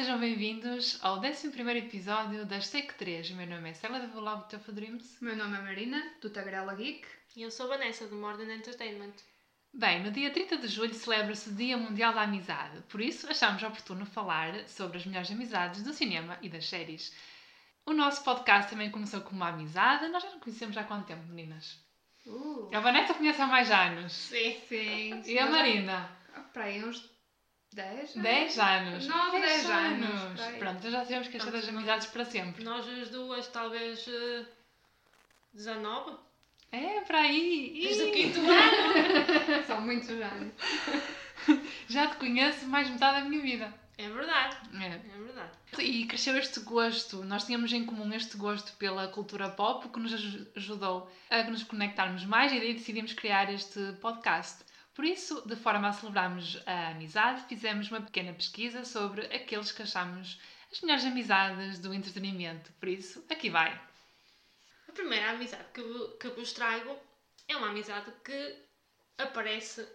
sejam bem-vindos ao 11 episódio das Take 3. O meu nome é Stella de Love Tough Dreams. O meu nome é Marina, do Tagarela Geek. E eu sou a Vanessa, do Modern Entertainment. Bem, no dia 30 de julho celebra-se o Dia Mundial da Amizade, por isso achamos oportuno falar sobre as melhores amizades do cinema e das séries. O nosso podcast também começou com uma amizade, nós já nos conhecemos há quanto tempo, meninas? Uh. A Vanessa conhece há mais anos. Sim. Sim. E a Marina? Para aí uns 10 anos. 10 anos. 9, 10 anos. Vai. Pronto, então já sabemos que esta das amizades para sempre. Nós as duas, talvez. eh, 19? É, para aí. Desde o quinto ano? São muitos anos. Já te conheço mais metade da minha vida. É verdade. É. É verdade. E cresceu este gosto, nós tínhamos em comum este gosto pela cultura pop, que nos aju- ajudou a nos conectarmos mais e daí decidimos criar este podcast. Por isso, de forma a celebrarmos a amizade, fizemos uma pequena pesquisa sobre aqueles que achamos as melhores amizades do entretenimento. Por isso, aqui vai. A primeira amizade que, que vos trago é uma amizade que aparece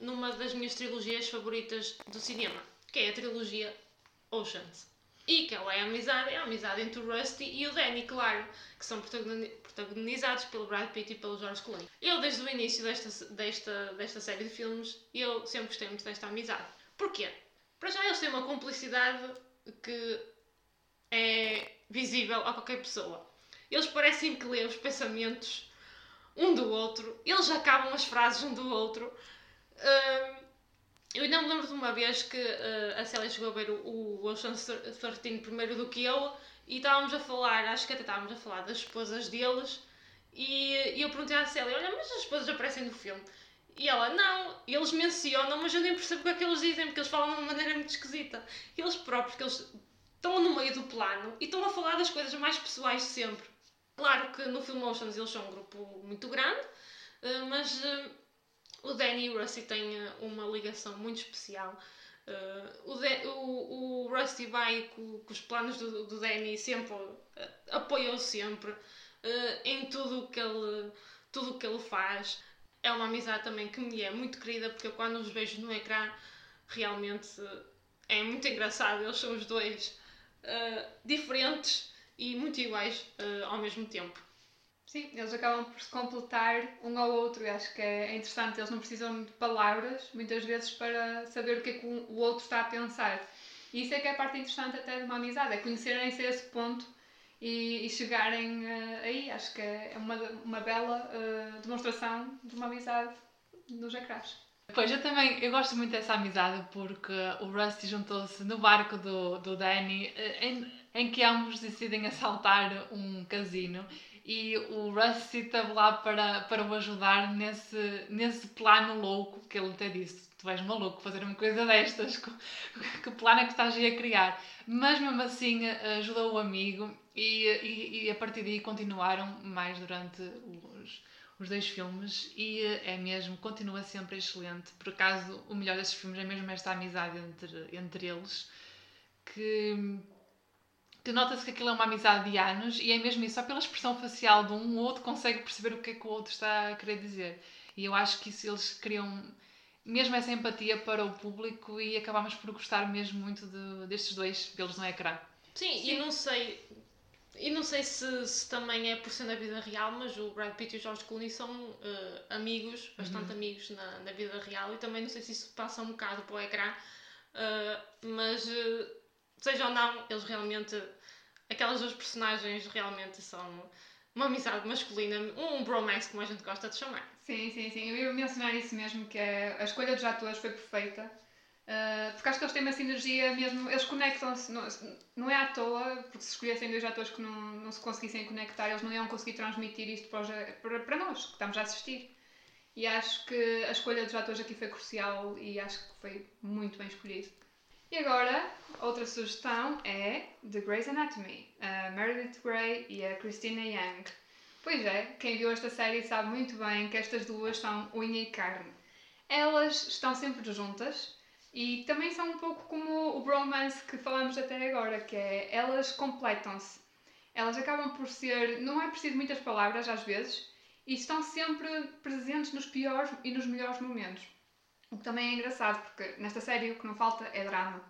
numa das minhas trilogias favoritas do cinema, que é a trilogia Oceans. E que ela é a amizade, é a amizade entre o Rusty e o Danny, claro, que são protagoni- protagonizados pelo Brad Pitt e pelo George Clooney. Eu, desde o início desta, desta, desta série de filmes, eu sempre gostei muito desta amizade. Porquê? Para já eles têm uma cumplicidade que é visível a qualquer pessoa. Eles parecem que lêem os pensamentos um do outro, eles acabam as frases um do outro. Hum, eu ainda me lembro de uma vez que uh, a Célia chegou a ver o, o Ocean's 13 primeiro do que eu e estávamos a falar, acho que até estávamos a falar das esposas deles e, e eu perguntei à Célia, olha, mas as esposas aparecem no filme? E ela, não, eles mencionam, mas eu nem percebo o que é que eles dizem, porque eles falam de uma maneira muito esquisita. Eles próprios, que eles estão no meio do plano e estão a falar das coisas mais pessoais sempre. Claro que no filme Oceans eles são um grupo muito grande, eh, mas eh, o Danny e o Rusty têm eh, uma ligação muito especial. Eh, o, Da- o, o Rusty vai com, com os planos do, do Danny sempre, eh, apoia-o sempre eh, em tudo o que ele tudo o que ele faz. É uma amizade também que me é muito querida porque eu quando os vejo no ecrã realmente é muito engraçado. Eles são os dois diferentes e muito iguais ao mesmo tempo. Sim, eles acabam por se completar um ao outro e acho que é interessante. Eles não precisam de palavras, muitas vezes, para saber o que é que o outro está a pensar. E isso é que é a parte interessante até de uma amizade, é conhecerem-se a esse ponto e, e chegarem eh, aí. Acho que é uma, uma bela eh, demonstração de uma amizade nos ecrãs. Pois, eu também, eu gosto muito dessa amizade porque o Rusty juntou-se no barco do, do Danny eh, em, em que ambos decidem assaltar um casino e o Rusty esteve lá para, para o ajudar nesse, nesse plano louco que ele até disse, tu és maluco fazer uma coisa destas, que, que plano é que estás aí a criar? Mas mesmo assim ajudou o amigo e, e, e a partir daí continuaram mais durante os, os dois filmes e é mesmo, continua sempre excelente. Por acaso, o melhor destes filmes é mesmo esta amizade entre, entre eles, que, que nota-se que aquilo é uma amizade de anos e é mesmo isso, só pela expressão facial de um, o outro consegue perceber o que é que o outro está a querer dizer. E eu acho que isso eles criam mesmo essa empatia para o público e acabamos por gostar mesmo muito de, destes dois pelos no ecrã. Sim, e não sei, e não sei se, se também é por ser na vida real, mas o Brad Pitt e o George Clooney são eh, amigos, bastante amigos na, na vida real, e também não sei se isso passa um bocado para o ecrã, eh, mas eh, seja ou não, eles realmente, aquelas duas personagens realmente são uma amizade masculina, um bromance como a gente gosta de chamar. Sim, sim, sim. Eu ia mencionar isso mesmo, que é, a escolha dos atores foi perfeita. Uh, porque acho que eles têm uma sinergia mesmo, eles conectam-se, não, não é à toa, porque se escolhessem dois atores que não, não se conseguissem conectar, eles não iam conseguir transmitir isto para, os- para, para nós, que estamos a assistir. E acho que a escolha dos atores aqui foi crucial e acho que foi muito bem escolhido. E agora, outra sugestão é The Grey's Anatomy, a Meredith Grey e a Christina Young. Pois é, quem viu esta série sabe muito bem que estas duas são unha e carne. Elas estão sempre juntas e também são um pouco como o bromance que falamos até agora, que é elas completam-se. Elas acabam por ser, não é preciso muitas palavras às vezes, e estão sempre presentes nos piores e nos melhores momentos. O que também é engraçado, porque nesta série o que não falta é drama.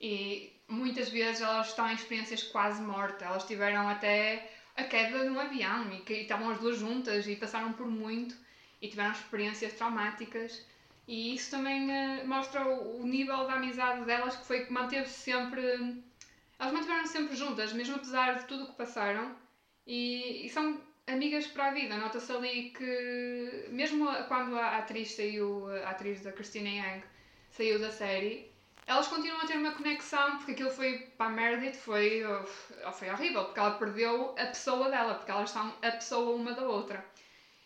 E muitas vezes elas estão em experiências quase mortas. Elas tiveram até a queda de um avião e estavam as duas juntas e passaram por muito e tiveram experiências traumáticas. E isso também eh, mostra o, o nível da amizade delas, que foi que manteve-se sempre. Elas mantiveram sempre juntas, mesmo apesar de tudo o que passaram. E, e são amigas para a vida. Nota-se ali que, mesmo quando a atriz saiu, a atriz da Christina Yang saiu da série, elas continuam a ter uma conexão, porque aquilo foi para a Meredith foi, oh, foi horrível, porque ela perdeu a pessoa dela, porque elas são a pessoa uma da outra.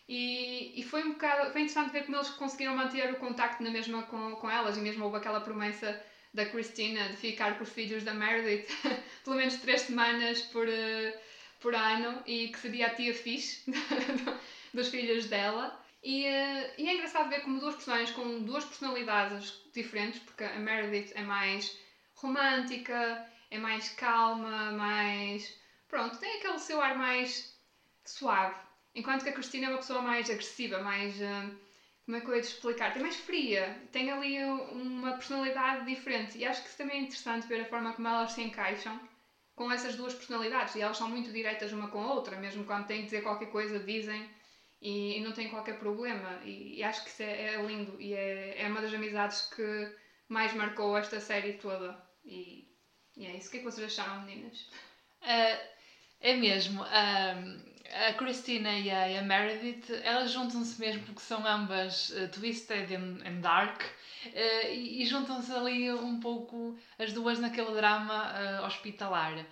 E, e foi um bocado, foi interessante ver como eles conseguiram manter o contacto na mesma com, com elas, e mesmo houve aquela promessa da Christina de ficar com os filhos da Meredith pelo menos três semanas por, uh, por ano, e que seria a tia fixe dos filhos dela. E, uh, e, é engraçado ver como duas personagens com duas personalidades diferentes, porque a Meredith é mais romântica, é mais calma, mais. Pronto, tem aquele seu ar mais suave. Enquanto que a Cristina é uma pessoa mais agressiva, mais. Uh, como é que eu ia te explicar? Tem mais fria, tem ali uma personalidade diferente. E acho que também é interessante ver a forma como elas se encaixam com essas duas personalidades. E elas são muito diretas uma com a outra, mesmo quando têm que dizer qualquer coisa, dizem e, e não têm qualquer problema. E, e acho que isso é, é, lindo e é, é uma das amizades que mais marcou esta série toda. E, e é isso. O que é que vocês acharam, meninas? Uh, é mesmo. Uh, a Christina e a, a Meredith, elas juntam-se mesmo porque são ambas uh, twisted and, and dark uh, e, e juntam-se ali um pouco as duas naquele drama uh, hospitalar.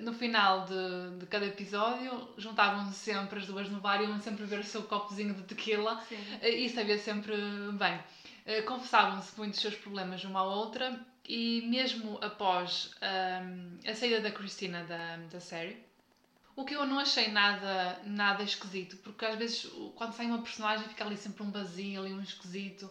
no final de, de cada episódio juntavam-se sempre as duas no bar e iam sempre ver o seu copozinho de tequila e sabia sempre bem. confessavam-se muitos dos seus problemas uma à outra e mesmo após a saída da Christina da, da série, o que eu não achei nada, nada esquisito, porque às vezes quando sai uma personagem fica ali sempre um vazio, ali um esquisito.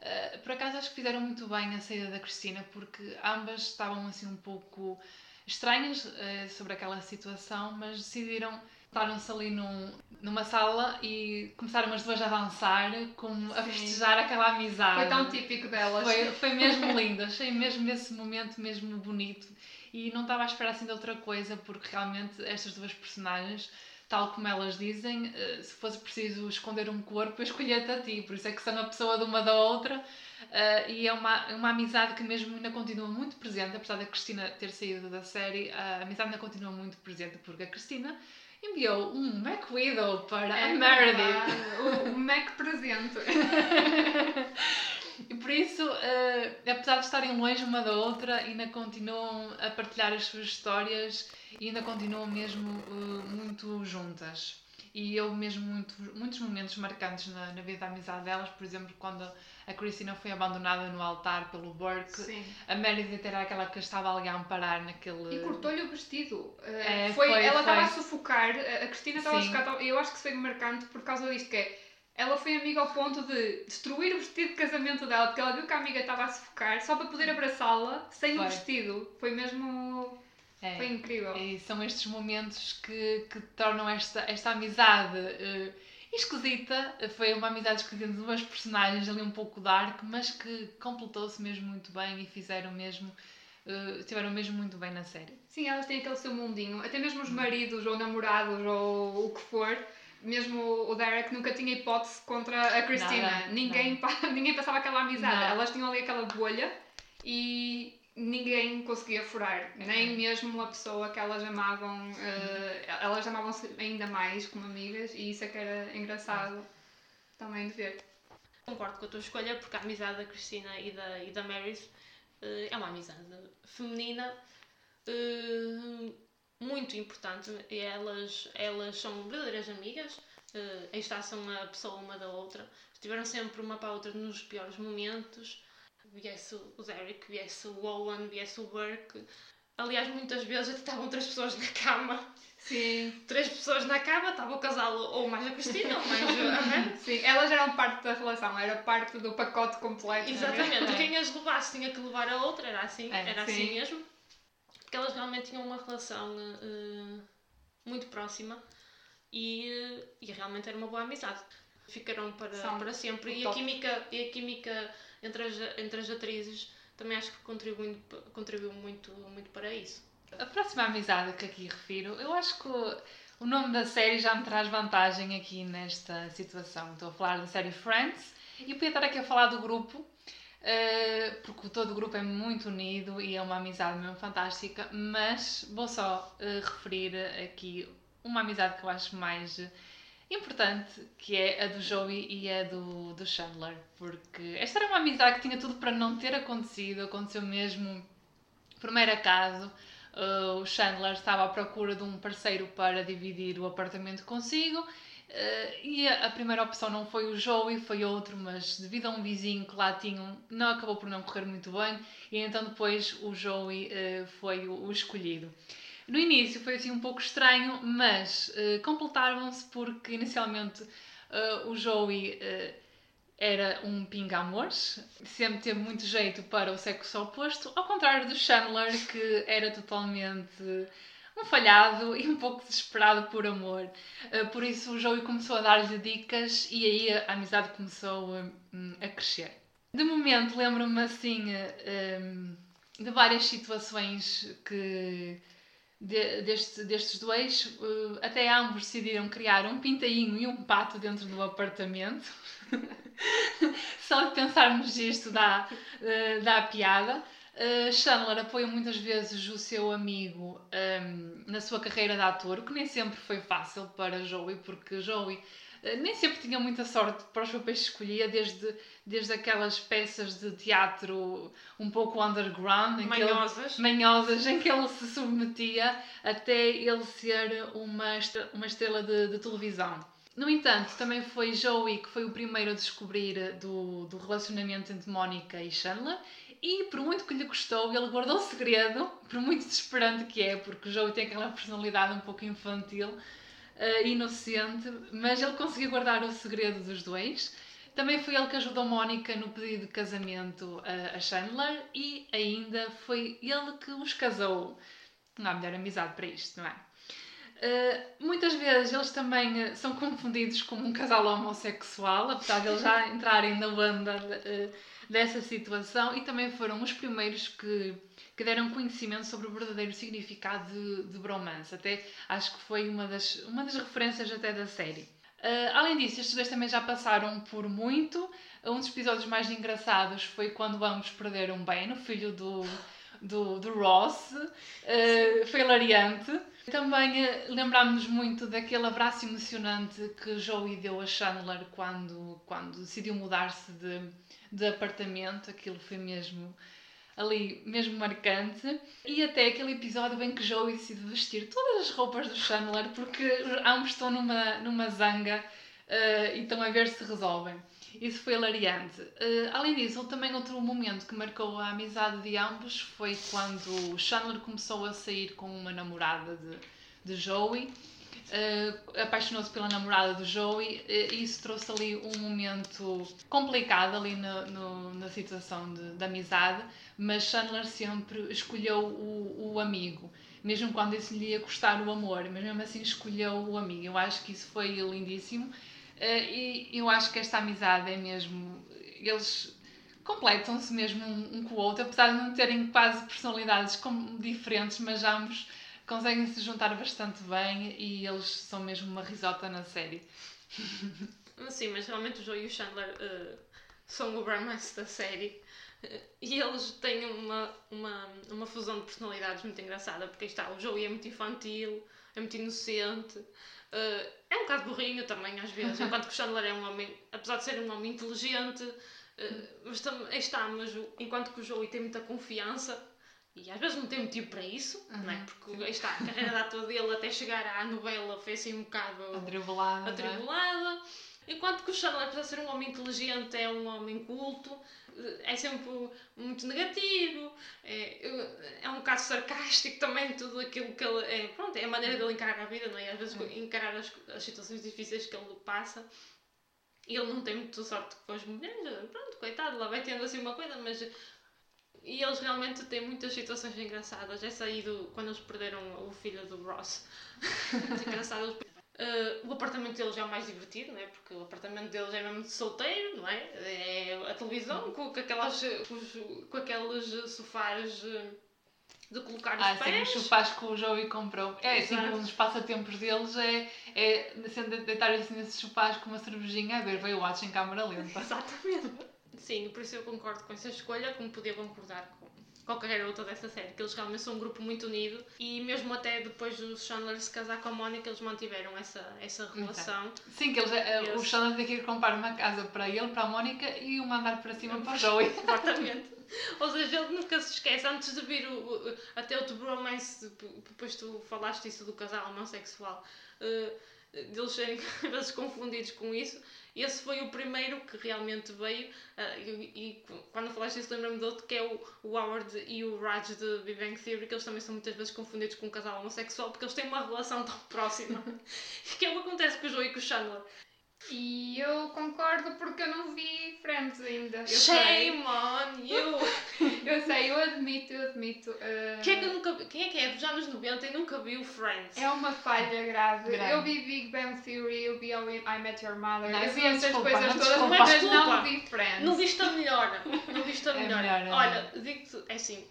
Uh, por acaso acho que fizeram muito bem a saída da Cristina, porque ambas estavam assim um pouco estranhas uh, sobre aquela situação, mas decidiram estaram-se ali num, numa sala e começaram as duas a dançar, como a festejar aquela amizade. Foi tão típico delas. Foi, foi mesmo lindo, achei mesmo esse momento mesmo bonito e não estava à espera assim de outra coisa, porque realmente estas duas personagens, tal como elas dizem, eh, se fosse preciso esconder um corpo, eu escolhia-te a ti, por isso é que são a pessoa de uma da outra. Uh, e é uma, uma amizade que mesmo ainda continua muito presente, apesar da Cristina ter saído da série, a amizade ainda continua muito presente, porque a Cristina enviou um Mac Widow para é a Meredith. O Mac presente. e por isso, uh, apesar de estarem longe uma da outra, ainda continuam a partilhar as suas histórias e ainda continuam mesmo uh, muito juntas. E eu mesmo muito, muitos momentos marcantes na, na vida da amizade delas, por exemplo, quando a Cristina foi abandonada no altar pelo Burke, Sim. a Meredith era aquela que estava ali a amparar naquele. E cortou-lhe o vestido. É, foi, foi, ela estava a sufocar, a Cristina estava a sufocar, eu acho que foi marcante por causa disto, que é. Ela foi amiga ao ponto de destruir o vestido de casamento dela, porque ela viu que a amiga estava a sufocar, só para poder abraçá-la sem foi. o vestido. Foi mesmo é, Foi incrível. E são estes momentos que, que tornam esta, esta amizade uh, esquisita. Foi uma amizade esquisita de duas personagens ali um pouco dark, mas que completou-se mesmo muito bem e fizeram mesmo. Uh, estiveram mesmo muito bem na série. Sim, elas têm aquele seu mundinho. Até mesmo os maridos ou namorados ou o que for, mesmo o Derek nunca tinha hipótese contra a Cristina. Nada, ninguém, ninguém passava aquela amizade. Nada. Elas tinham ali aquela bolha e ninguém conseguia furar, nem mesmo uma pessoa que elas amavam, uh, elas amavam-se ainda mais como amigas e isso é que era engraçado também de ver. Concordo com a tua escolha porque a amizade da Cristina e da, e da Maris uh, é uma amizade feminina uh, muito importante e elas, elas são verdadeiras amigas, uh, aí está, são a pessoa uma da outra, estiveram sempre uma para a outra nos piores momentos viesse o Derek, viesse o Owen, viesse o Burke. Aliás, muitas vezes até estavam três pessoas na cama. Sim. Três pessoas na cama, estava o casal ou mais a Cristina ou mais a. Sim, elas eram parte da relação, era parte do pacote completo. É Exatamente, é? quem as levasse tinha que levar a outra, era assim, é, era sim. assim mesmo. Porque elas realmente tinham uma relação uh, muito próxima e, uh, e realmente era uma boa amizade. Ficaram para, para sempre. E a, química, e a química entre as, entre as atrizes também acho que contribuiu, contribuiu muito, muito para isso. A próxima amizade que aqui refiro, eu acho que o, o nome da série já me traz vantagem aqui nesta situação. Estou a falar da série Friends e podia estar aqui a falar do grupo, uh, porque todo o grupo é muito unido e é uma amizade mesmo fantástica, mas vou só uh, referir aqui uma amizade que eu acho mais importante, que é a do Joey e a do, do Chandler, porque esta era uma amizade que tinha tudo para não ter acontecido, aconteceu mesmo por mero acaso. Uh, o Chandler estava à procura de um parceiro para dividir o apartamento consigo uh, e a, a, primeira opção não foi o Joey, foi outro, mas devido a um vizinho que lá tinham, não acabou por não correr muito bem e então depois o Joey uh, foi o, o escolhido. No início foi assim um pouco estranho, mas uh, completaram-se porque inicialmente o Joey era um pinga-amores, sempre teve muito jeito para o sexo oposto, ao contrário do Chandler, que era totalmente um falhado e um pouco desesperado por amor. Por isso o Joey começou a dar-lhe dicas e aí a amizade começou a crescer. De momento lembro-me assim de várias situações que de, deste, destes dois, até ambos decidiram criar um pintainho e um pato dentro do apartamento. Só de pensarmos isto dá, dá piada. Uh, Chandler apoia muitas vezes o seu amigo um, na sua carreira de ator, o que nem sempre foi fácil para Joey, porque Joey eh, nem sempre tinha muita sorte para os papéis que escolhia, desde, desde aquelas peças de teatro um pouco underground, em manhosas. Que ele, manhosas, em que ele se submetia até ele ser uma, uma estrela de, de televisão. No entanto, também foi Joey que foi o primeiro a descobrir do, do relacionamento entre Mónica e Chandler e por muito que lhe custou, ele guardou o segredo, por muito desesperante que é, porque o Joey tem aquela personalidade um pouco infantil, uh, inocente, mas ele conseguiu guardar o segredo dos dois. Também foi ele que ajudou Mónica no pedido de casamento a Chandler e ainda foi ele que os casou. Não há melhor amizade para isto, não é? Uh, muitas vezes eles também uh, são confundidos como um casal homossexual, apesar de eles já entrarem na banda uh, dessa situação, e também foram os primeiros que que deram conhecimento sobre o verdadeiro significado de, de bromance. Até acho que foi uma das, uma das referências até da série. Uh, além disso, estes dois também já passaram por muito. Um dos episódios mais engraçados foi quando ambos perderam Ben, o filho do, do, do Ross. Uh, foi hilariante. Também uh, lembrámos-nos muito daquele abraço emocionante que Joey deu a Chandler quando, quando decidiu mudar-se de, de apartamento. Aquilo foi mesmo ali mesmo marcante. E até aquele episódio em que Joey decide vestir todas as roupas do Chandler porque ambos estão numa, numa zanga uh, a ver se resolvem. Isso foi hilariante. Uh, além disso, também outro momento que marcou a amizade de ambos foi quando Chandler começou a sair com uma namorada de, de Joey uh, apaixonou-se pela namorada do Joey uh, e isso trouxe ali um momento complicado ali no, no, na situação de, de amizade, mas Chandler sempre escolheu o, o amigo mesmo quando isso lhe ia custar o amor, mas mesmo assim escolheu o amigo. Eu acho que isso foi lindíssimo uh, e eu acho que esta amizade é mesmo. Eles completam-se mesmo um, um, com o outro, apesar de não terem quase personalidades como diferentes, mas ambos conseguem se juntar bastante bem e eles são mesmo uma risota na série. Sim, mas realmente o Joe e o Chandler uh, são o romance da série. Uh, e eles têm uma, uma, uma fusão de personalidades muito engraçada, porque está, o Joey é muito infantil, é muito inocente, uh, é um bocado burrinho também às vezes, enquanto que o Chandler é um homem, apesar de ser um homem inteligente, mas também está, mas enquanto que o Joey tem muita confiança, e às vezes não tem motivo para isso, uhum. não é? Porque está, a carreira de ator dele até chegar à novela foi assim um bocado atribulada. É? atribulada. Enquanto que o Chandler, apesar de ser um homem inteligente, é um homem culto, é sempre muito negativo, é, é um bocado sarcástico também, tudo aquilo que ele. É, pronto, é a maneira dele encarar a vida, não é? Às vezes uhum. encarar as, as situações difíceis que ele passa. E ele não tem muita sorte com as mulheres, pronto, coitado, lá vai tendo assim uma coisa, mas e eles realmente têm muitas situações engraçadas. Essa aí do, quando eles perderam o filho do Ross. engraçado. Uh, o apartamento deles é o mais divertido, não é? Porque o apartamento deles é mesmo de solteiro, não é? É a televisão com, com aquelas, com, com aqueles sofás uh, de colocar os Ah, sim, pés. os sofás que o Joey comprou. É assim, Exato. um dos passatempos deles é, é sendo deitar assim nesses sofás com uma cervejinha a ver Baywatch em câmara lenta. Exatamente. Sim, por isso eu concordo com essa escolha, como podia concordar com qualquer outra dessa série, que eles realmente são um grupo muito unido e mesmo até depois do Chandler se casar com a Mónica, eles mantiveram essa, essa relação. Sim, que eles, eh, o Eles- Chandler tem que ir comprar uma casa para ele, para a Mónica e um andar para cima para o Joey. Exatamente. Ou seja, ele nunca se esquece, antes de vir o, o- até o bromance, depois tu falaste isso do casal homossexual, eh, deles serem às vezes confundidos com isso, esse foi o primeiro que realmente veio, eh, e, e quando falaste isso lembro-me de outro que é o, o Howard e o Raj de Big Bang Theory, que eles também são muitas vezes confundidos com um casal homossexual porque eles têm uma relação tão próxima, que é o que acontece com o Joey e com o Chandler. E eu concordo porque eu não vi Friends ainda. Eu sei, Shame on you! eu sei, eu admito, eu admito. eh, Quem é que, eu nunca, quem é que é dos anos 90 e nunca viu Friends? É uma falha grave. Grave. Eu vi Big Bang Theory, eu vi I Met Your Mother, Não, eu vi essas desculpa, coisas não todas, desculpa. mas Não desculpa. não vi Friends. Não viste a melhor. Não viste a É melhor. melhor, é Olha, digo-te, é assim,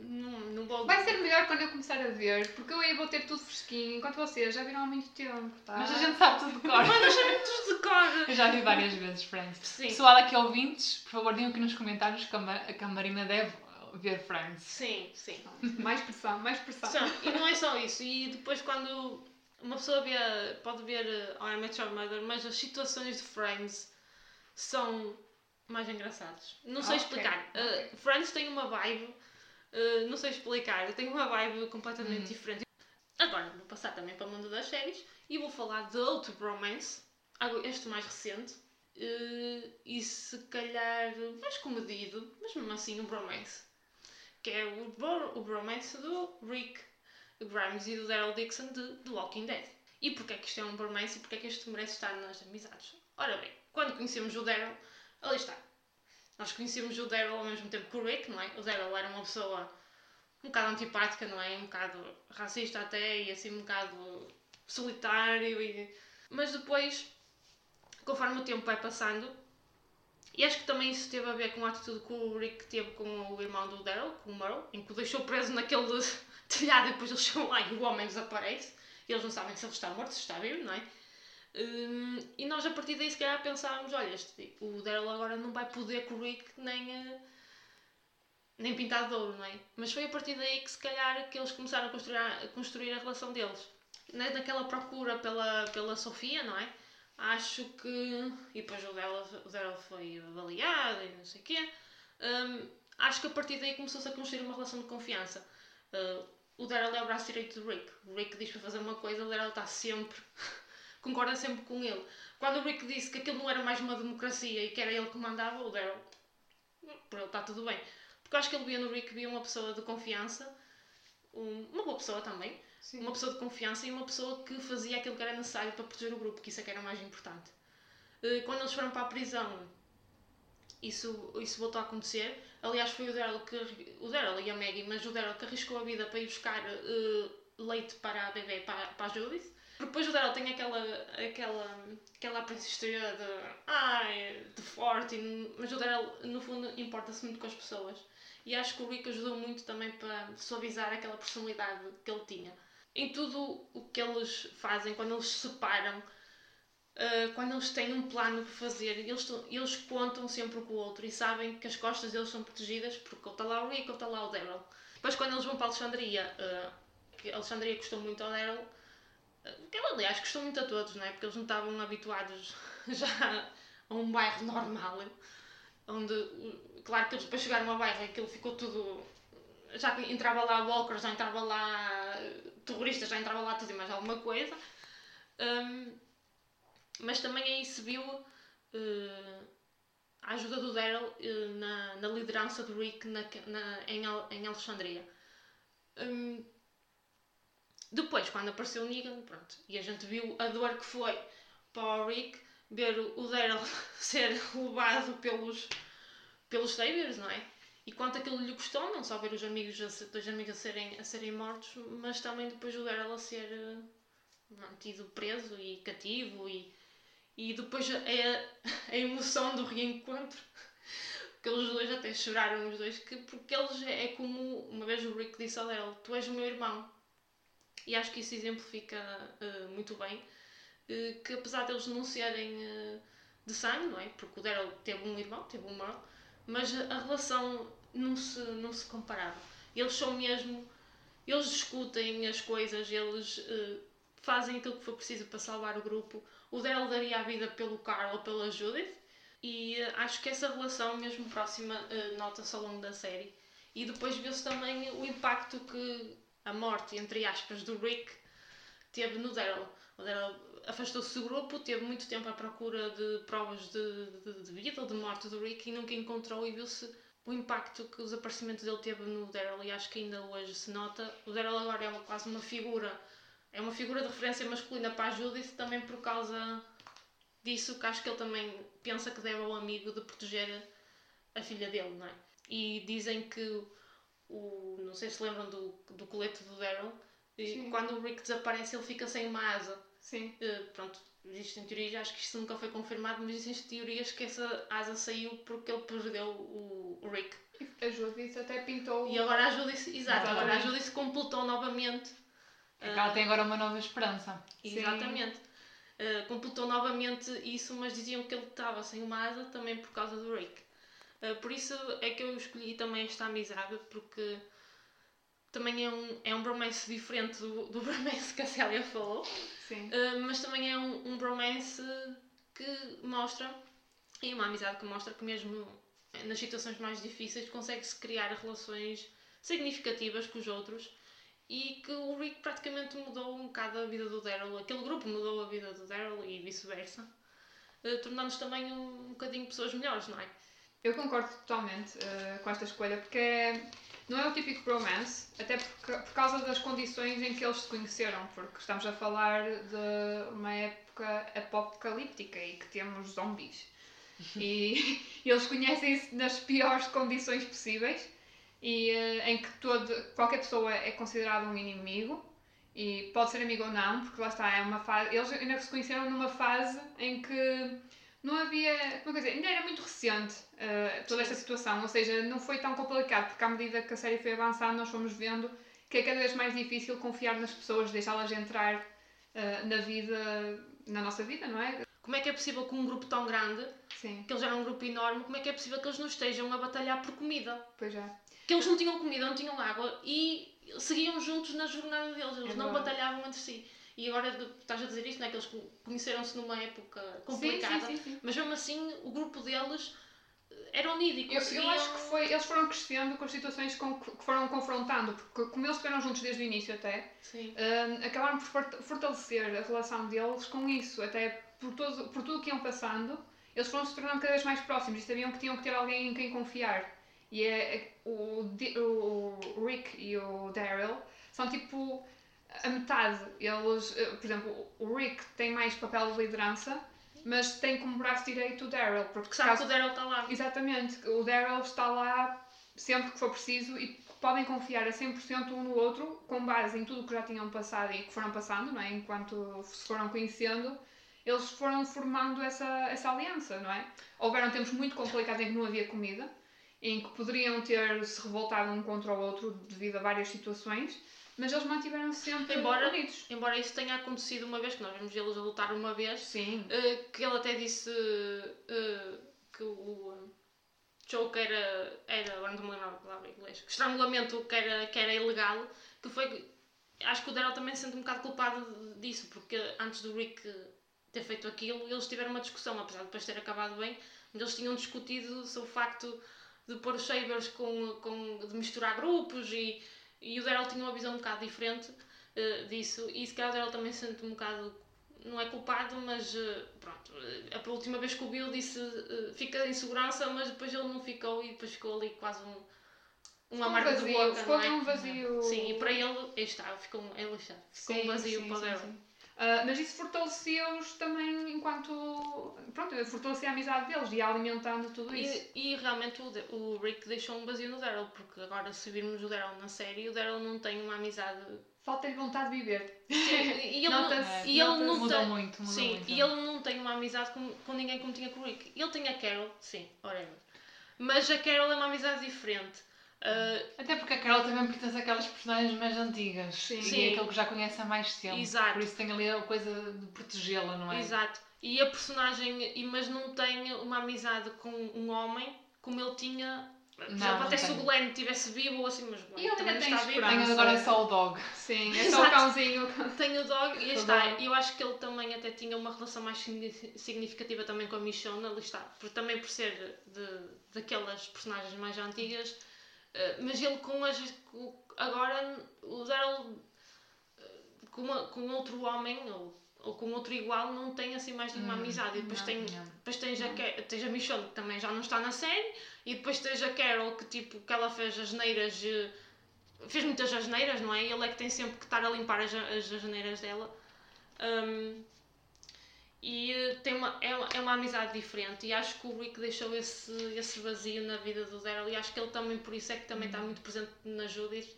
não, vou... Vai ser melhor quando eu começar a ver, porque eu aí vou ter tudo fresquinho, enquanto vocês já viram há muito tempo, tá? Mas a gente sabe tudo de cor. Mas deixa muitos de cor. Eu já vi várias vezes Friends. Sim. Pessoal aqui ouvintes, por favor, digam aqui nos comentários que a Ma- que a Marina deve ver Friends. Sim, sim. Mais pressão, mais pressão. Só, e não é só isso. E depois quando uma pessoa vê, pode ver uh, How I Met Your Mother, mas as situações de Friends são mais engraçadas. Não sei Ok, explicar. Uh, ok. Friends tem uma vibe, uh, não sei explicar, tem uma vibe completamente Uhum. diferente. Agora vou passar também para o mundo das séries e vou falar de outro bromance, algo- este mais recente. uh, e se calhar mais comedido, mas mesmo assim um bromance que é o, o bromance do Rick Grimes e do Daryl Dixon de The Walking Dead. E porquê é que isto é um bromance e porquê é que isto merece estar nas amizades? Ora bem, quando conhecemos o Daryl, ali está. Nós conhecemos o Daryl ao mesmo tempo que o Rick, não é? O Daryl era uma pessoa um bocado antipática, não é? Um bocado racista até e assim um bocado solitário. E... Mas depois, conforme o tempo vai passando, e acho que também isso teve a ver com a atitude que o Rick teve com o irmão do Daryl, com o Merle, em que o deixou preso naquele telhado e depois eles chegam lá e o homem desaparece. E eles não sabem se ele está morto, se está vivo, não é? Hum, e nós a partir daí se calhar pensávamos, olha, este, o Daryl agora não vai poder Rick nem, eh, nem pintado de ouro, não é? Mas foi a partir daí que se calhar que eles começaram a construir a, construir a relação deles. Na- Naquela procura pela, pela Sofia, não é? Acho que. E depois o Daryl, o Daryl foi avaliado e não sei o quê. Hum, acho que a partir daí começou-se a construir uma relação de confiança. Uh, o Daryl é o braço direito do Rick. O Rick diz para fazer uma coisa, o Daryl está sempre. Concorda sempre com ele. Quando o Rick disse que aquilo não era mais uma democracia e que era ele que mandava, o Daryl. Para ele está tudo bem. Porque eu acho que ele via no Rick via uma pessoa de confiança, um- uma boa pessoa também, Sim. uma pessoa de confiança e uma pessoa que fazia aquilo que era necessário para proteger o grupo, que isso é que era mais importante. Eh, Quando eles foram para a prisão, isso, isso voltou a acontecer. Aliás, foi o Daryl que o Daryl e a Maggie, mas o Daryl que arriscou a vida para ir buscar eh, leite para a bebê, para, para a Judith. Depois o Daryl tem aquela, aquela, aquela exterior de, ai, de forte, mas o Daryl, no fundo, importa-se muito com as pessoas. E acho que o Rick ajudou muito também para suavizar aquela personalidade que ele tinha. Em tudo o que eles fazem, quando eles se separam, uh, quando eles têm um plano para fazer, eles, eles contam sempre com o outro e sabem que as costas deles são protegidas porque ou está lá o Rick ou está lá o Daryl. Depois, quando eles vão para Alexandria, uh, que Alexandria custou muito ao Daryl, que aliás, custou muito a todos, não é? Porque eles não estavam habituados já a um bairro normal, onde, claro que eles depois chegaram ao bairro e aquilo ficou tudo. Já entrava lá walkers, já entrava lá terroristas, já entrava lá tudo e mais alguma coisa. Um, mas também aí se viu uh, a ajuda do Daryl uh, na, na liderança do Rick na, na- em, Al- em Alexandria. Um, depois, quando apareceu o Negan, pronto, e a gente viu a dor que foi para o Rick ver o Daryl ser levado pelos, pelos Saviors, não é? E quanto aquilo lhe custou, não só ver os amigos, dois amigos a serem, a serem mortos, mas também depois o Daryl a ser, mantido preso e cativo e, e depois a, a emoção do reencontro que eles dois até choraram os dois que, porque eles é como uma vez o Rick disse ao Daryl tu és o meu irmão e acho que isso exemplifica uh, muito bem uh, que apesar deles não serem uh, de sangue, não é? Porque o Daryl teve um irmão, teve um irmão, mas a relação não se, não se comparava. Eles são mesmo. Eles discutem as coisas, eles fazem aquilo que for preciso para salvar o grupo. O Daryl daria a vida pelo Carl ou pela Judith, e acho que essa relação, mesmo próxima, nota-se ao longo da série. E depois vê-se também o impacto que a morte, entre aspas, do Rick teve no Daryl. O Daryl afastou-se do grupo, teve muito tempo à procura de provas de, de, de vida ou de morte do Rick e nunca encontrou e viu-se o impacto que o desaparecimento dele teve no Daryl e acho que ainda hoje se nota. O Daryl agora é quase uma figura, é uma figura de referência masculina para a Judith também por causa disso, que acho que ele também pensa que deve ao amigo de proteger a filha dele, não é? E dizem que o, não sei se lembram do, do colete do Daryl, e quando o Rick desaparece ele fica sem uma asa. Sim. Uh, pronto, existem teorias, acho que isto nunca foi confirmado, mas existem teorias que essa asa saiu porque ele perdeu o, o Rick. E a Judith até pintou. E agora a Judith, exato, agora a Judith completou novamente. É que ela tem agora uma nova esperança. Exatamente. Uh, completou novamente isso, mas diziam que ele estava sem uma asa também por causa do Rick. Uh, por isso é que eu escolhi também esta amizade, porque também é um, é um bromance diferente do, do bromance que a Célia falou. Sim. Uh, mas também é um, um bromance que mostra, e uma amizade que mostra que mesmo nas situações mais difíceis consegue-se criar relações significativas com os outros e que o Rick praticamente mudou um bocado a vida do Daryl, aquele grupo mudou a vida do Daryl e vice-versa, uh, tornando-nos também um, um bocadinho pessoas melhores, não é? Eu concordo totalmente uh, com esta escolha, porque é, não é o típico romance, até por, por causa das condições em que eles se conheceram, porque estamos a falar de uma época apocalíptica e que temos zombies. e eles conhecem-se nas piores condições possíveis e uh, em que todo, qualquer pessoa é considerada um inimigo e pode ser amigo ou não, porque lá está, é uma fase. Eles ainda se conheceram numa fase em que não havia. Como é dizer, ainda era muito recente uh, toda esta situação, ou seja, não foi tão complicado, porque à medida que a série foi avançando, nós fomos vendo que é cada vez mais difícil confiar nas pessoas, deixá-las entrar uh, na vida, na nossa vida, não é? Como é que é possível com um grupo tão grande, Sim. que eles eram um grupo enorme, como é que é possível que eles não estejam a batalhar por comida? Pois é. Que eles não tinham comida, não tinham água e seguiam juntos na jornada deles, eles é não batalhavam entre si. E agora estás a dizer isto, não é? Que eles conheceram-se numa época complicada, sim, sim, mas mesmo assim o grupo deles eh, era unido e conseguiam... eu, eu acho que foi, eles foram crescendo com as situações com, que foram confrontando, porque como eles estiveram juntos desde o início até, uh, acabaram por fortalecer a relação deles com isso, até por, todo, por tudo o que iam passando, eles foram se tornando cada vez mais próximos e sabiam que tinham que ter alguém em quem confiar. E é, é o, o Rick e o Daryl são tipo a metade. Eles, eh, por exemplo, o Rick tem mais papel de liderança, mas tem como braço direito o Daryl. Porque sabe caso... que o Daryl está lá. Exatamente, o Daryl está lá sempre que for preciso e podem confiar a 100% um no outro com base em tudo que já tinham passado e que foram passando, não é? Enquanto se foram conhecendo, eles foram formando essa, essa aliança, não é? Houveram tempos muito complicados em que não havia comida, em que poderiam ter se revoltado um contra o outro devido a várias situações, mas eles mantiveram -se sempre embora, unidos. Embora isso tenha acontecido uma vez, que nós vimos eles a lutar uma vez, Sim. Uh, que ele até disse uh, que o choke era, era, agora não me lembro a palavra em inglês, que estrangulamento que era, que era ilegal, que foi, acho que o Daryl também se sente um bocado culpado disso, porque antes do Rick ter feito aquilo, eles tiveram uma discussão, apesar de depois ter acabado bem, mas eles tinham discutido sobre o facto de pôr os Sabers com, com, de misturar grupos e e o Daryl tinha uma visão um bocado diferente uh, disso, e se calhar o Daryl também se sente um bocado, não é culpado, mas uh, pronto, uh, a última vez que o Bill disse fica em segurança, mas depois ele não ficou e depois ficou ali quase um, um amargo vazio, de boca, ficou não é? um vazio. Sim, e para ele, aí está, ficou, ele está, ficou sim, um vazio sim, para o Daryl. Uh, mas isso fortaleceu-os também enquanto. Pronto, fortalecia a amizade deles, ia alimentando tudo isso. E, e realmente o, o Rick deixou um vazio no Daryl, porque agora se virmos o Daryl na série, o Daryl não tem uma amizade falta-lhe vontade de viver. E ele, É, e ele não mudou tem. muito, mudou sim, muito. e ele não tem uma amizade com, com ninguém como tinha com o Rick. Ele tem a Carol, sim, whatever. Mas a Carol é uma amizade diferente. Ah, Até porque a Carol também pertence àquelas personagens mais antigas. Sim. E é aquele que já conhece há mais tempo. Exato. Por isso tem ali a coisa de protegê-la, não é? Exato. E a personagem, e- mas não tem uma amizade com um homem como ele tinha. Por Não, exemplo, até se o Glenn estivesse vivo ou assim, mas Glenn E também não está vivo. Tem agora é só o dog. Sim, é só o cãozinho. Tem o dog e está. dog. Eu acho que ele também até tinha uma relação mais signi- significativa também com a Michonne, ali está. Por, também por ser de, daquelas personagens mais antigas. Eh, mas ele com as. agora, o Daryl eh, com, uma- com outro homem ou, ou com outro igual não tem assim mais nenhuma Hum, amizade. E depois não, tem, não. depois tens a, Ca- tens a Michonne que também já não está na série e depois tens a Carol que tipo que ela fez as neiras fez muitas asneiras, não é? Ele é que tem sempre que estar a limpar as, as asneiras dela. Um, e tem uma, é, uma- é uma amizade diferente e acho que o Rick deixou esse, esse vazio na vida do Daryl e acho que ele também, por isso é que também está muito presente na Judith.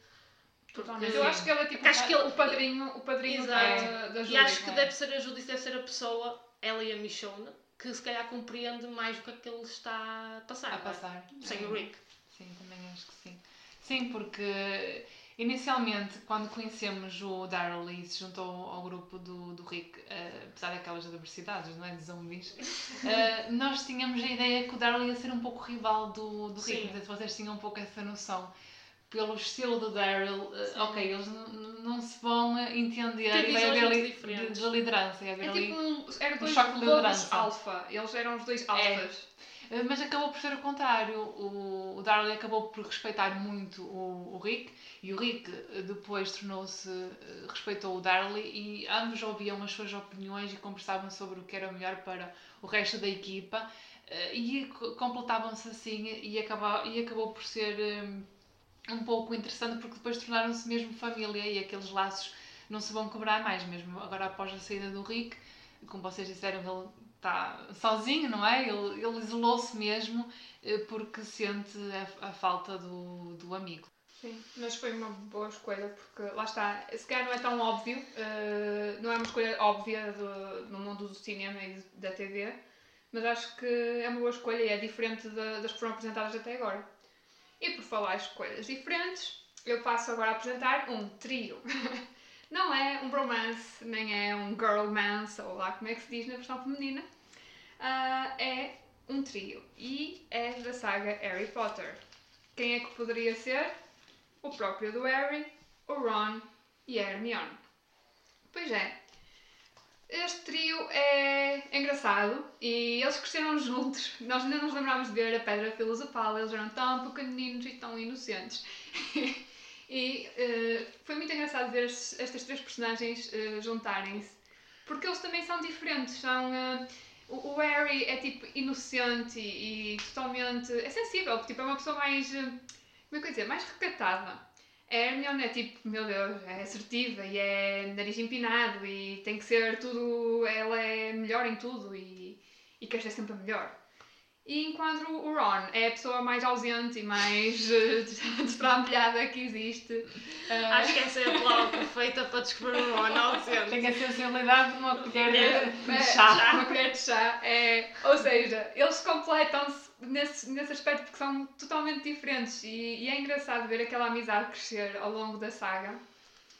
Totalmente. Eu acho que ele é tipo acho que ele- o padrinho, o padrinho da, Exato. da E Júlia. acho que é. deve ser a Judith, deve ser a pessoa, ela e a Michonne, que se calhar compreende mais o que é que ele está a passar. A é? passar. Sem É. o Rick. Sim, também acho que sim. Sim, porque inicialmente, quando conhecemos o Daryl e se juntou ao grupo do, do Rick, apesar daquelas adversidades, não é? De zombies, eh, nós tínhamos a ideia que o Daryl ia ser um pouco rival do, do Rick. Não sei se vocês tinham um pouco essa noção. Pelo estilo do Daryl, eh, ok, eles não se vão entender e muito ali diferentes. de, de liderança. É ali tipo um. Eram dois choque de liderança. alfa. Eles eram os dois alfas. Uh, Mas acabou por ser o contrário. O, o Darley acabou por respeitar muito o, o Rick e o Rick uh, depois tornou-se. uh, respeitou o Darley e ambos ouviam as suas opiniões e conversavam sobre o que era melhor para o resto da equipa e co- completavam-se assim e acabou, e acabou por ser um, pouco interessante porque depois tornaram-se mesmo família e aqueles laços não se vão quebrar mais, mesmo agora após a saída do Rick. Como vocês disseram, ele está sozinho, não é? Ele, ele isolou-se mesmo eh, porque sente a, a falta do, do amigo. Sim, mas foi uma boa escolha porque lá está, se calhar não é tão óbvio, eh, não é uma escolha óbvia do, no mundo do cinema e da TV, mas acho que é uma boa escolha e é diferente da- das que foram apresentadas até agora. E por falar escolhas diferentes, eu passo agora a apresentar um trio. Não é um bromance, nem é um girlmance, ou lá como é que se diz na versão feminina. Ah, é um trio e é da saga Harry Potter. Quem é que poderia ser? o próprio do Harry, o Ron e a Hermione. Pois é, este trio é engraçado e eles cresceram juntos. Nós ainda nos lembrámos de ver a Pedra Filosofal, eles eram tão pequeninos e tão inocentes. e eh, foi muito engraçado ver estas três personagens eh, juntarem-se, porque eles também são diferentes. São, eh, o, Harry é tipo inocente e, totalmente. é sensível, tipo, é uma pessoa mais. como é que eu dizer? Mais recatada. A Hermione é tipo, meu Deus, é assertiva e é nariz empinado e tem que ser tudo. Ela é melhor em tudo e, e quer ser sempre a melhor. E enquanto o Ron é a pessoa mais ausente e mais eh, destrambelhada que existe. eh, Acho que essa é a palavra perfeita para descobrir o Ron ausente. Tem a sensibilidade de uma colher de, de É, chá. Uma colher de chá. É, ou seja, eles completam-se nesse, nesse aspecto porque são totalmente diferentes e, e é engraçado ver aquela amizade crescer ao longo da saga.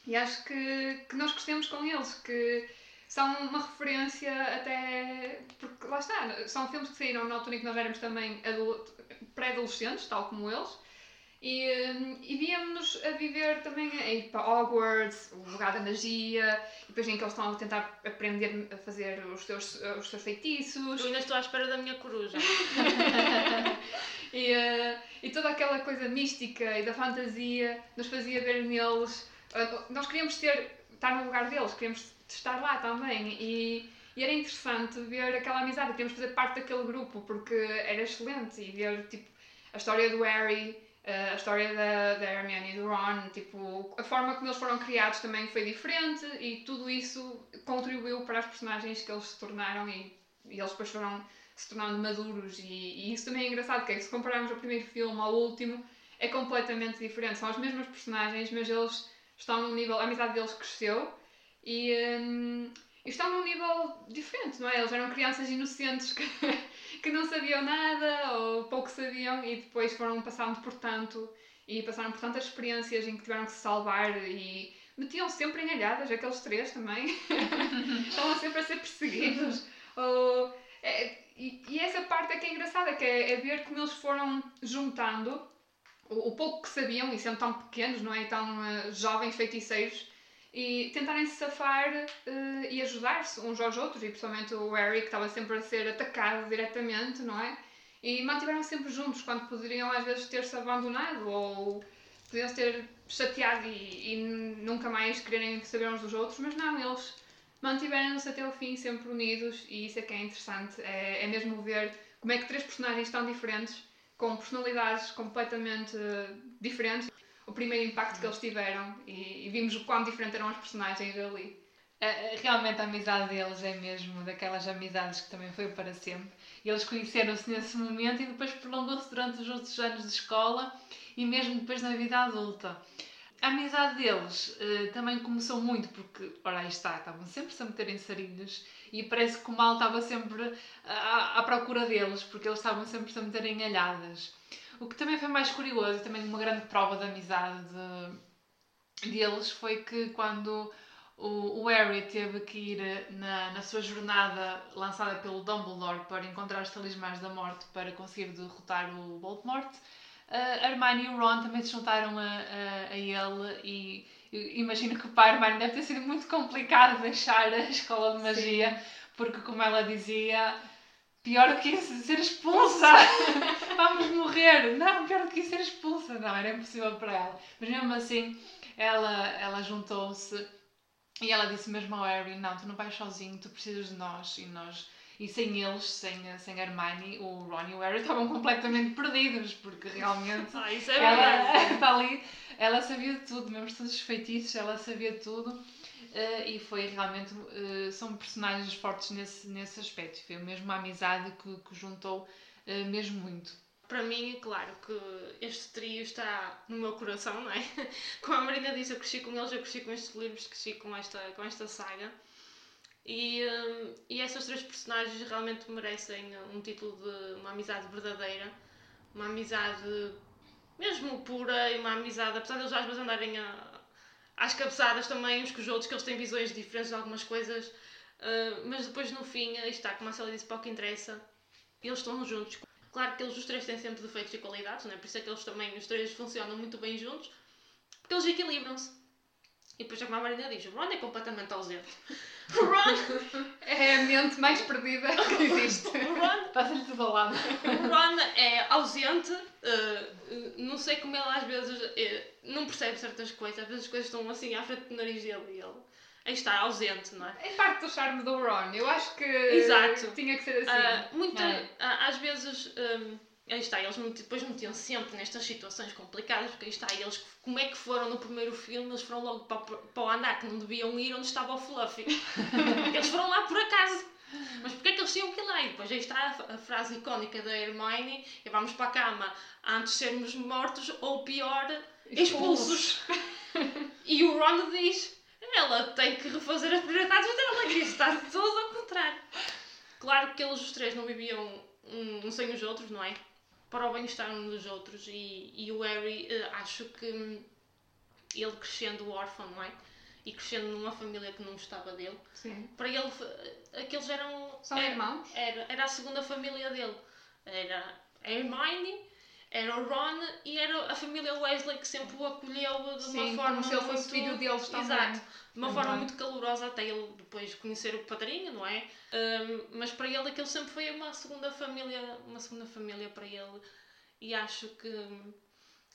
E acho que, que nós crescemos com eles, que são uma referência até. Porque lá está, são filmes que saíram na altura em que nós éramos também pré-adolescentes, tal como eles. E, hum, e víamos-nos a viver também a ir para Hogwarts, o lugar da magia, e depois em que eles estão a tentar aprender a fazer os seus, os seus feitiços. Eu ainda estou à espera da minha coruja. E, eh, e toda aquela coisa mística e da fantasia nos fazia ver neles. eh, nós queríamos ter, estar no lugar deles, queríamos estar lá também. E, e era interessante ver aquela amizade, queríamos fazer parte daquele grupo porque era excelente. E ver tipo, a história do Harry, eh, a história da, da Hermione e do Ron, tipo, a forma como eles foram criados também foi diferente e tudo isso contribuiu para as personagens que eles se tornaram e, e eles depois foram se tornando maduros e, e isso também é engraçado, que é que se compararmos o primeiro filme ao último é completamente diferente, são as mesmas personagens, mas eles estão num nível, a amizade deles cresceu e, estão num nível diferente, não é? Eles eram crianças inocentes que, que não sabiam nada ou pouco sabiam e depois foram passando por tanto e passaram por tantas experiências em que tiveram que se salvar e metiam -se sempre engalhadas, aqueles três também. Estavam sempre a ser perseguidos. Ou, é, e, e, essa parte é que é engraçada, que é, é ver como eles foram juntando o, o, pouco que sabiam, e sendo tão pequenos, não é? Tão uh, jovens feiticeiros, e tentarem se safar uh, e ajudar-se uns aos outros, e principalmente o que estava sempre a ser atacado diretamente, não é? E mantiveram sempre juntos, quando poderiam às vezes ter-se abandonado ou podiam ter chateado e, e, nunca mais quererem saber uns dos outros, mas não, eles mantiveram-se até o fim sempre unidos e isso é que é interessante, é, é mesmo ver como é que três personagens tão diferentes, com personalidades completamente diferentes, o primeiro impacto que eles tiveram e, e vimos o quão diferentes eram as personagens ali. Realmente a amizade deles é mesmo daquelas amizades que também foi para sempre. Eles conheceram-se nesse momento e depois prolongou-se durante os outros anos de escola e mesmo depois na vida adulta. A amizade deles uh, também começou muito porque, ora aí está, estavam sempre -se a meter em sarilhos e parece que o mal estava sempre à, à procura deles porque eles estavam sempre -se a meter em alhadas. O que também foi mais curioso e também uma grande prova da amizade de, deles foi que quando o, o Harry teve que ir eh, na, na sua jornada lançada pelo Dumbledore para encontrar os talismãs da morte para conseguir derrotar o Voldemort. Uh, Hermione e o Ron também se juntaram a, a, a ele e, e imagino que para Hermione deve ter sido muito complicado deixar a escola de magia Sim. porque como ela dizia pior do que isso, ser expulsa vamos morrer não, pior do que isso, ser expulsa não, era impossível para ela mas mesmo assim ela, ela juntou-se e ela disse mesmo ao Harry: Não, tu não vais sozinho, tu precisas de nós. E nós. E sem eles, sem, sem Hermione, o Ron e o Harry estavam completamente perdidos, porque realmente ah, isso é ela está ali, ela sabia tudo, mesmo todos os feitiços, ela sabia tudo. Uh, e foi realmente uh, são personagens fortes nesse, nesse aspecto. Foi mesmo uma amizade que, que juntou uh, mesmo muito para mim, claro que este trio está no meu coração, não é? Como a Marina disse, eu cresci com eles, eu cresci com estes livros, cresci com esta, com esta saga. E, e essas três personagens realmente merecem um título de uma amizade verdadeira, uma amizade mesmo pura e uma amizade, apesar de eles às vezes andarem a, às cabeçadas também uns com os outros, que eles têm visões diferentes de algumas coisas, uh, mas depois no fim, está, como a Célia disse, para o que interessa, eles estão juntos. Claro que eles os três têm sempre defeitos e qualidades, não é? por isso é que eles também, os três funcionam muito bem juntos, porque eles equilibram-se. E depois, como a Marina diz, o Ron é completamente ausente. O Ron é a mente mais perdida que existe. o Ron passa-lhe tudo ao lado. O Ron é ausente, uh, não sei como ele às vezes uh, não percebe certas coisas, às vezes as coisas estão assim à frente do nariz dele e ele aí está, ausente, não é? É parte do charme do Ron. Eu acho que Exato. tinha que ser assim. Uh, muito, é. uh, às vezes, um, aí está, eles depois metiam sempre nestas situações complicadas, porque aí está, eles, como é que foram no primeiro filme, eles foram logo para, para o andar que não deviam ir onde estava o Fluffy. eles foram lá por acaso. Mas porquê é que eles tinham que ir lá? E depois aí está a, frase icónica da Hermione: e vamos para a cama antes de sermos mortos ou pior, expulsos. e o Ron diz: ela tem que refazer as prioridades dela, que está tudo ao contrário. Claro que eles os três não viviam um, sem os outros, não é? Para o bem-estar um dos outros. E, e o Harry, uh, acho que ele crescendo órfão, não é? E crescendo numa família que não gostava dele, Sim. para ele, aqueles eram. São era, irmãos? Era, era a segunda família dele. Era a Hermione era o Ron e era a família Wesley que sempre o acolheu de Sim, uma forma como se ele fosse filho deles também. Exato, de uma forma muito calorosa até ele depois conhecer o padrinho, não é? Um, mas para ele aquilo sempre foi uma segunda família, uma segunda família para ele e acho que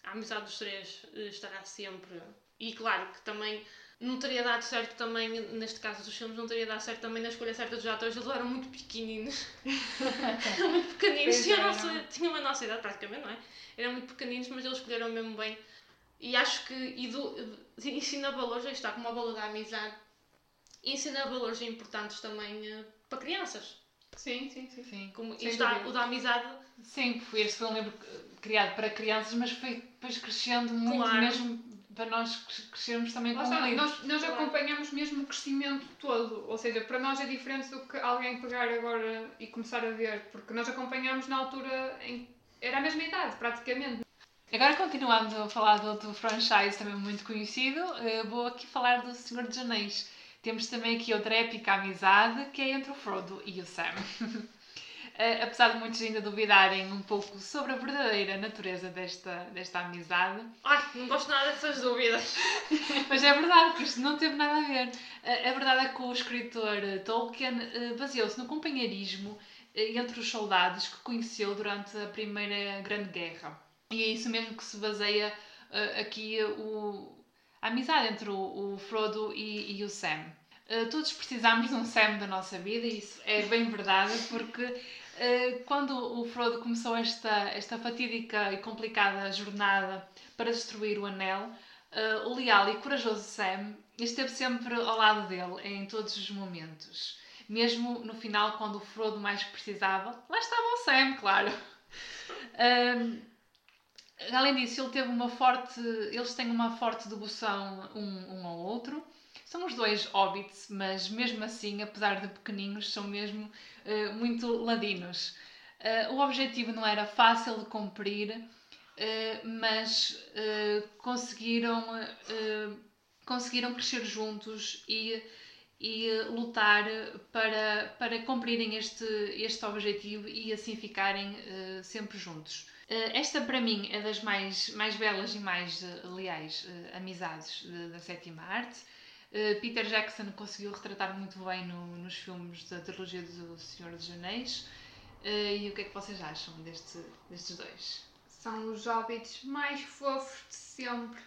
a amizade dos três eh, estará sempre. E claro que também não teria dado certo também, neste caso dos filmes, não teria dado certo também na escolha certa dos atores, eles eram muito pequeninos. eram muito pequeninos, tinham, a nossa, tinham a nossa idade praticamente, não é? Eram muito pequeninos, mas eles escolheram mesmo bem. E acho que e do, ensina valores, aí está, como a valor da amizade, ensina valores importantes também uh, para crianças. Sim, sim, sim. sim. Como, e está, o da amizade. Sim, este foi um livro criado para crianças, mas foi depois crescendo muito, claro. mesmo para nós crescermos também com está, nós, nós acompanhamos mesmo o crescimento todo, ou seja, para nós é diferente do que alguém pegar agora e começar a ver, porque nós acompanhamos na altura em era a mesma idade, praticamente. Agora, continuando a falar de outro franchise também muito conhecido, eh, vou aqui falar do Senhor dos Anéis. Temos também aqui outra épica amizade que é entre o Frodo e o Sam. Eh, apesar de muitos ainda duvidarem um pouco sobre a verdadeira natureza desta, desta amizade, Ai, não gosto nada dessas dúvidas. mas é verdade, porque isto não teve nada a ver. Eh, A verdade é que o escritor eh, Tolkien baseou-se no companheirismo entre os soldados que conheceu durante a Primeira Grande Guerra. E é isso mesmo que se baseia aqui o, a amizade entre o, o Frodo e, e o Sam. Eh, todos precisamos de um Sam da nossa vida e isso é bem verdade, porque eh, quando o Frodo começou esta, esta fatídica e complicada jornada para destruir o Anel, eh, o leal e corajoso Sam esteve sempre ao lado dele em todos os momentos. Mesmo no final, quando o Frodo mais precisava, lá estava o Sam, claro. Além disso, ele teve uma forte, eles têm uma forte devoção um, um ao outro. São os dois hobbits, mas mesmo assim, apesar de pequeninos, são mesmo eh, muito ladinos. Eh, o objetivo não era fácil de cumprir, eh, mas conseguiram, conseguiram crescer juntos e, e lutar para, para cumprirem este, este objetivo e assim ficarem sempre juntos. Esta, para mim, é das mais, mais belas e mais leais amizades de- da sétima arte. Eh, Peter Jackson conseguiu retratar muito bem no- nos filmes da trilogia do Senhor dos Anéis. Eh, e o que é que vocês acham deste, destes dois? São os hobbits mais fofos de sempre.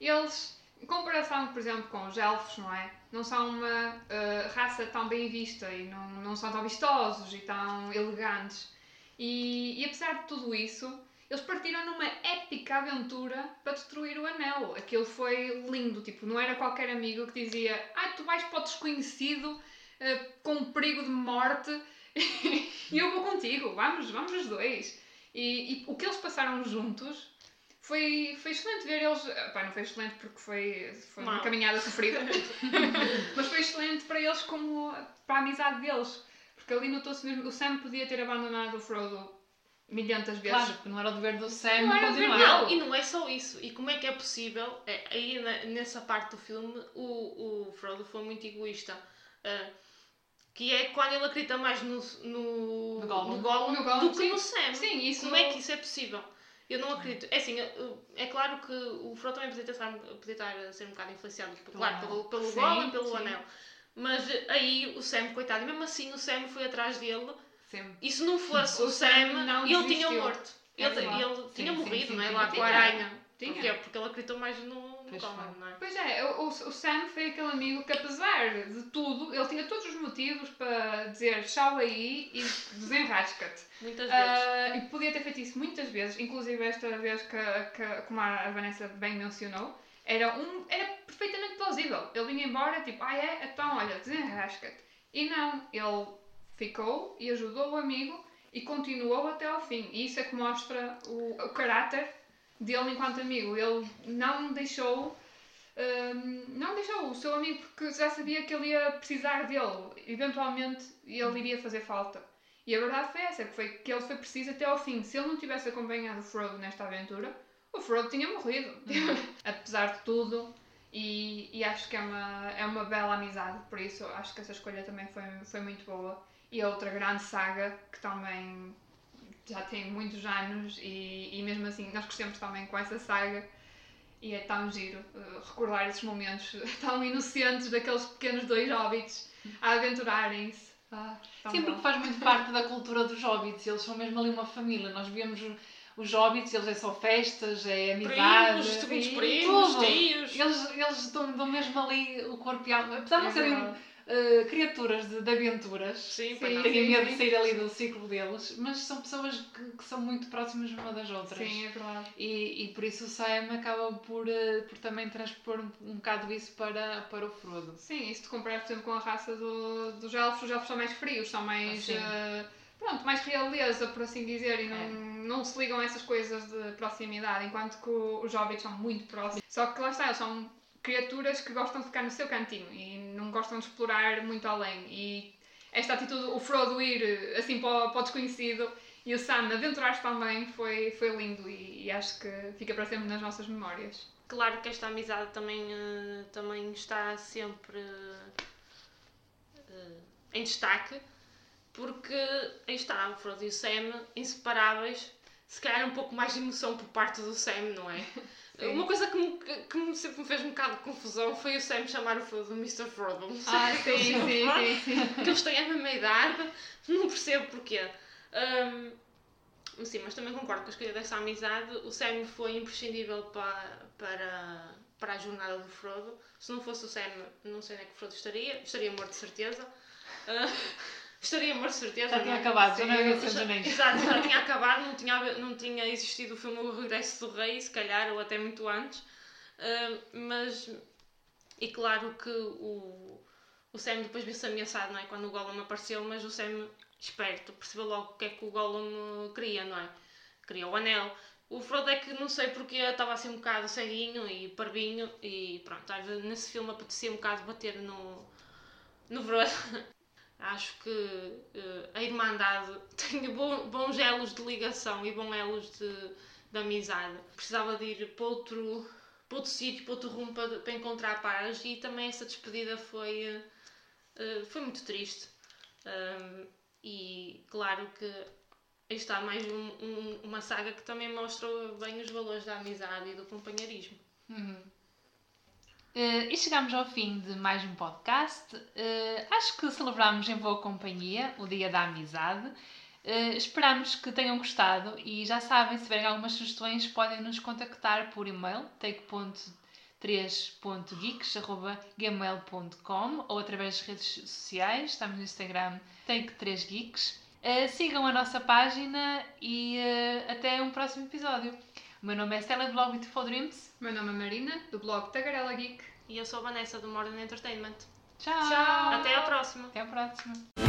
Eles, em comparação, por exemplo, com os elfos, não é? Não são uma eh, raça tão bem vista e não, não são tão vistosos e tão elegantes. E, e apesar de tudo isso, eles partiram numa épica aventura para destruir o anel. Aquilo foi lindo, tipo, não era qualquer amigo que dizia ah, tu vais para o desconhecido eh, com um perigo de morte e eu vou contigo, vamos, vamos os dois. E, e o que eles passaram juntos foi, foi excelente ver eles. Pá, não foi excelente porque foi, foi uma caminhada sofrida, mas foi excelente para eles como para a amizade deles. Porque ali notou-se mesmo. O Sam podia ter abandonado o Frodo milhentas vezes. Claro, porque não era o dever do Sam Não continuar. Não, e não é só isso. E como é que é possível? é, aí na- nessa parte do filme, o, o Frodo foi muito egoísta. ah, que é quando ele acredita mais no, no, No Gollum. no Gollum No Gollum, do que sim. no Sam. Sim, isso. Como é que isso é possível? Eu não acredito. É assim, é claro que o Frodo também podia estar, podia estar a ser um bocado influenciado Pelo claro, pelo, pelo Sim, Gollum e pelo sim. Anel. Mas aí o Sam, coitado, e mesmo assim o Sam foi atrás dele. Sempre. E se não fosse O o, Sam Sam, ele tinha morto. É Ele, ele tinha Sim, morrido, sim, não é? Lá com a aranha. Tinha. Porquê? Porque ele acreditou mais no, no foi. não é? Pois é, o, o, Sam foi aquele amigo que, apesar de tudo, ele tinha todos os motivos para dizer tchau aí e desenrasca-te. Muitas vezes. Ah, e podia ter feito isso muitas vezes, inclusive esta vez que, que como a Vanessa bem mencionou, era, um, era perfeitamente plausível. Ele vinha embora, tipo, ah é? Então olha, desenrasca-te. E não, ele ficou e ajudou o amigo e continuou até ao fim. E isso é que mostra o, o caráter dele enquanto amigo. Ele não deixou. hum, não deixou o seu amigo porque já sabia que ele ia precisar dele. Eventualmente ele iria fazer falta. E a verdade foi essa, que foi que ele foi preciso até ao fim. Se ele não tivesse acompanhado o Frodo nesta aventura, o Frodo tinha morrido. Apesar de tudo. E, e acho que é uma, é uma bela amizade, por isso acho que essa escolha também foi, foi muito boa. E a outra grande saga que também já tem muitos anos e, e mesmo assim nós crescemos também com essa saga e é tão giro eh, recordar esses momentos tão inocentes daqueles pequenos dois hobbits a aventurarem-se. Ah, Sim, bom. porque faz muito parte da cultura dos hobbits. Eles são mesmo ali uma família. Nós vemos os hobbits, eles é só festas, é amizade. primos, segundos primos, tudo. tios. Eles, eles dão, dão mesmo ali o corpo e a alma. Apesar de É serem eh, criaturas de, de aventuras, Sim, Sim. têm medo de sair ali do ciclo deles, mas são pessoas que, que são muito próximas uma das outras. Sim, é verdade. E, e por isso o Sam acaba por, eh, por também transpor um, um bocado isso para, para o Frodo. Sim, e se te comparar, por exemplo, com a raça do- dos elfos, os elfos são mais frios, são mais. Ah, eh, pronto, mais realeza, por assim dizer, e não, É. não se ligam a essas coisas de proximidade, enquanto que os jovens são muito próximos. Só que lá está, são criaturas que gostam de ficar no seu cantinho e não gostam de explorar muito além. E esta atitude, o Frodo ir eh, assim para o, para o desconhecido e o Sam aventurar-se também foi, foi lindo e, e acho que fica para sempre nas nossas memórias. Claro que esta amizade também, eh, também está sempre eh, em destaque, porque aí está, o Frodo e o Sam, inseparáveis, se calhar um pouco mais de emoção por parte do Sam, não é? Sim. Uma coisa que, me, que, que me sempre me fez um bocado de confusão foi o Sam chamar o Frodo de Mr. Frodo. Ah, sim, sim, sim, sim. porque eles têm a mesma idade, não percebo porquê. Ahm, sim, mas também concordo com a escolha dessa amizade. O Sam foi imprescindível para, para, para a jornada do Frodo. Se não fosse o Sam, não sei onde é que o Frodo estaria. Estaria morto de certeza. Ah, estaria morto de certeza. Já tinha é? acabado, já não havia. Exato, já tinha acabado, não tinha, não tinha existido o filme O Regresso do Rei, se calhar, ou até muito antes. Ah, mas, e claro que o, o Sam depois viu-se ameaçado, não é? Quando o Gollum apareceu, mas o Sam, esperto, percebeu logo o que é que o Gollum queria, não é? Queria o anel. O Frodo é que não sei porque estava assim um bocado ceguinho e parvinho e pronto, nesse filme apetecia um bocado bater no, no Frodo. Acho que eh, a Irmandade tem bom- bons elos de ligação e bons elos de, de amizade. Precisava de ir para outro, para outro sítio, para outro rumo para, para encontrar paz e também essa despedida foi, eh, foi muito triste. Um, e claro que está mais um- um- uma saga que também mostra bem os valores da amizade e do companheirismo. Uhum. Eh, e chegamos ao fim de mais um podcast. Eh, acho que celebramos em boa companhia o Dia da Amizade. Eh, esperamos que tenham gostado e já sabem, se tiverem algumas sugestões, podem nos contactar por e-mail take.3.geeks.gmail.com ou através das redes sociais. Estamos no Instagram take3geeks. Eh, sigam a nossa página e eh, até um próximo episódio. O meu nome é Stella do blog Beautiful Dreams. O meu nome é Marina, do blog Tagarela Geek. E eu sou a Vanessa do Modern Entertainment. Tchau! Tchau! Até à próxima! Até a próxima!